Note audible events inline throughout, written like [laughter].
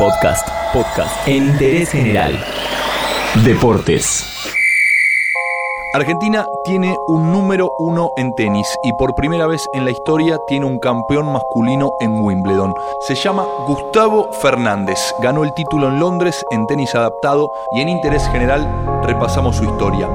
Podcast, podcast en interés general. Deportes. Argentina tiene un número uno en tenis y por primera vez en la historia tiene un campeón masculino en Wimbledon. Se llama Gustavo Fernández. Ganó el título en Londres en tenis adaptado y en interés general repasamos su historia.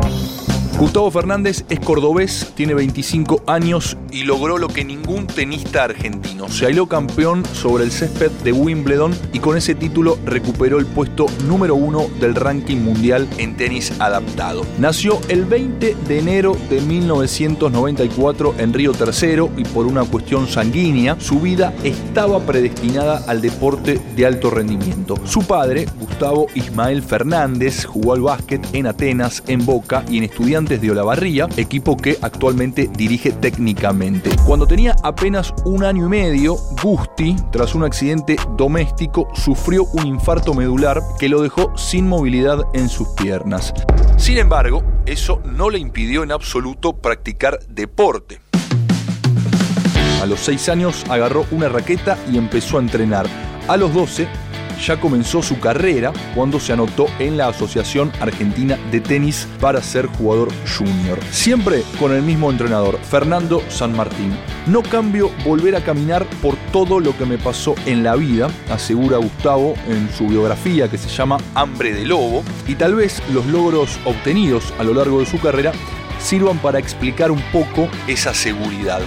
Gustavo Fernández es cordobés, tiene 25 años y logró lo que ningún tenista argentino. Se aisló campeón sobre el césped de Wimbledon y con ese título recuperó el puesto número uno del ranking mundial en tenis adaptado. Nació el 20 de enero de 1994 en Río Tercero y por una cuestión sanguínea, su vida estaba predestinada al deporte de alto rendimiento. Su padre, Gustavo Ismael Fernández, jugó al básquet en Atenas, en Boca y en Estudiantes de Olavarría, equipo que actualmente dirige técnicamente. Cuando tenía apenas un año y medio, Gusti, tras un accidente doméstico, sufrió un infarto medular que lo dejó sin movilidad en sus piernas. Sin embargo, eso no le impidió en absoluto practicar deporte. A los 6 años agarró una raqueta y empezó a entrenar. A los 12 ya comenzó su carrera cuando se anotó en la Asociación Argentina de Tenis para ser jugador junior. Siempre con el mismo entrenador, Fernando San Martín. No cambio volver a caminar por todo lo que me pasó en la vida, asegura Gustavo en su biografía que se llama Hambre de Lobo, y tal vez los logros obtenidos a lo largo de su carrera sirvan para explicar un poco esa seguridad.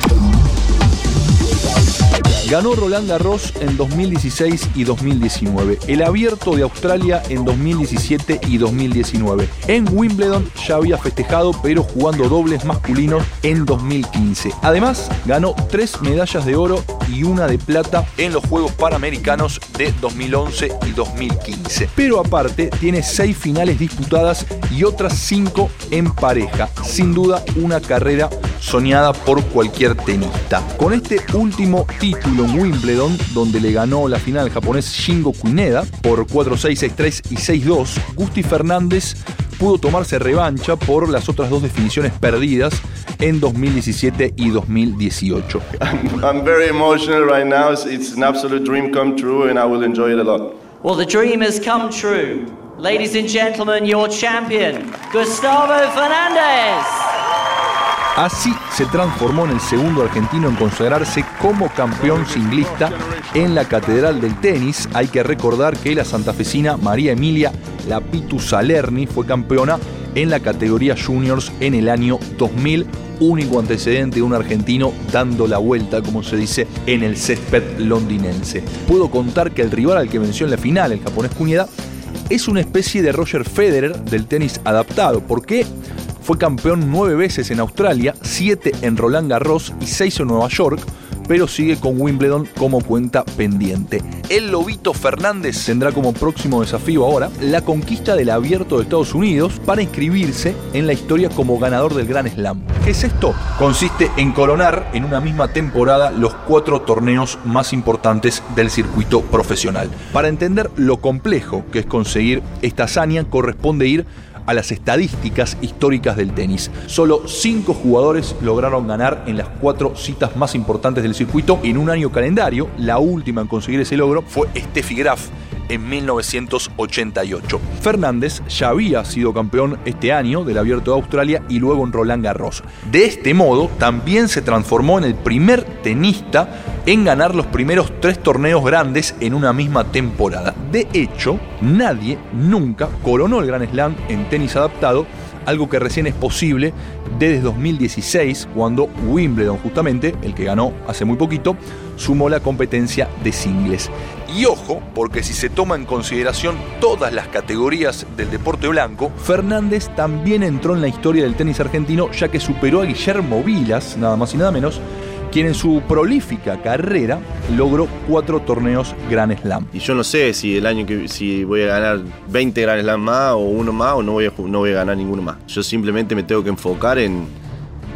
Ganó Roland Garros en 2016 y 2019, el Abierto de Australia en 2017 y 2019. En Wimbledon ya había festejado, pero jugando dobles masculinos en 2015. Además, ganó tres medallas de oro y una de plata en los Juegos Panamericanos de 2011 y 2015. Pero aparte, tiene seis finales disputadas y otras cinco en pareja. Sin duda, una carrera soñada por cualquier tenista. Con este último título en Wimbledon, donde le ganó la final al japonés Shingo Kuineda por 4-6, 6-3 y 6-2, Gusti Fernández pudo tomarse revancha por las otras dos definiciones perdidas en 2017 y 2018. I'm, [laughs] I'm very emotional right now. It's, it's an absolute dream come true and I will enjoy it a lot. Well, the dream has come true. Ladies and gentlemen, your champion, Gustavo Fernandez. Así se transformó en el segundo argentino en consagrarse como campeón singlista en la Catedral del Tenis. Hay que recordar que la santafesina María Emilia Lapitu Salerni fue campeona en la categoría juniors en el año 2000, único antecedente de un argentino dando la vuelta, como se dice, en el césped londinense. Puedo contar que el rival al que venció en la final, el japonés Cuneda, es una especie de Roger Federer del tenis adaptado. ¿Por qué? Fue campeón nueve veces en Australia, siete en Roland Garros y seis en Nueva York, pero sigue con Wimbledon como cuenta pendiente. El Lobito Fernández tendrá como próximo desafío ahora la conquista del Abierto de Estados Unidos para inscribirse en la historia como ganador del Gran Slam. ¿Qué es esto? Consiste en coronar en una misma temporada los cuatro torneos más importantes del circuito profesional. Para entender lo complejo que es conseguir esta hazaña, corresponde ir a las estadísticas históricas del tenis. Solo cinco jugadores lograron ganar en las cuatro citas más importantes del circuito en un año calendario. La última en conseguir ese logro fue Steffi Graf en 1988. Fernández ya había sido campeón este año del Abierto de Australia y luego en Roland Garros. De este modo, también se transformó en el primer tenista en ganar los primeros tres torneos grandes en una misma temporada. De hecho, nadie nunca coronó el Gran Slam en tenis adaptado algo que recién es posible desde 2016, cuando Wimbledon, justamente, el que ganó hace muy poquito, sumó la competencia de singles. Y ojo, porque si se toma en consideración todas las categorías del deporte blanco, Fernández también entró en la historia del tenis argentino, ya que superó a Guillermo Vilas, nada más y nada menos, quien en su prolífica carrera logró cuatro torneos Grand Slam. Y yo no sé si el año que si voy a ganar 20 Grand Slam más o uno más o no voy a, no voy a ganar ninguno más. Yo simplemente me tengo que enfocar en,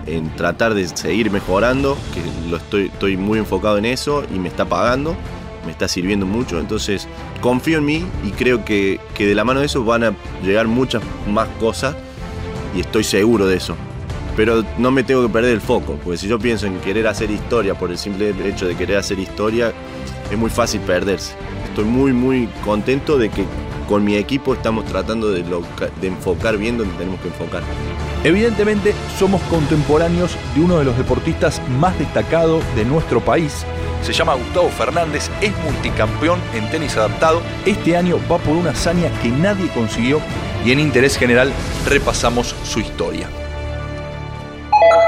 en tratar de seguir mejorando, que lo estoy, estoy muy enfocado en eso y me está pagando, me está sirviendo mucho. Entonces confío en mí y creo que, que de la mano de eso van a llegar muchas más cosas y estoy seguro de eso pero no me tengo que perder el foco, porque si yo pienso en querer hacer historia por el simple hecho de querer hacer historia, es muy fácil perderse. estoy muy, muy contento de que con mi equipo estamos tratando de, de enfocar bien donde tenemos que enfocar. Evidentemente somos contemporáneos de uno de los deportistas más destacados de nuestro país. Se llama Gustavo Fernández, es multicampeón en tenis adaptado. Este año va por una hazaña que nadie consiguió y en interés general repasamos su historia.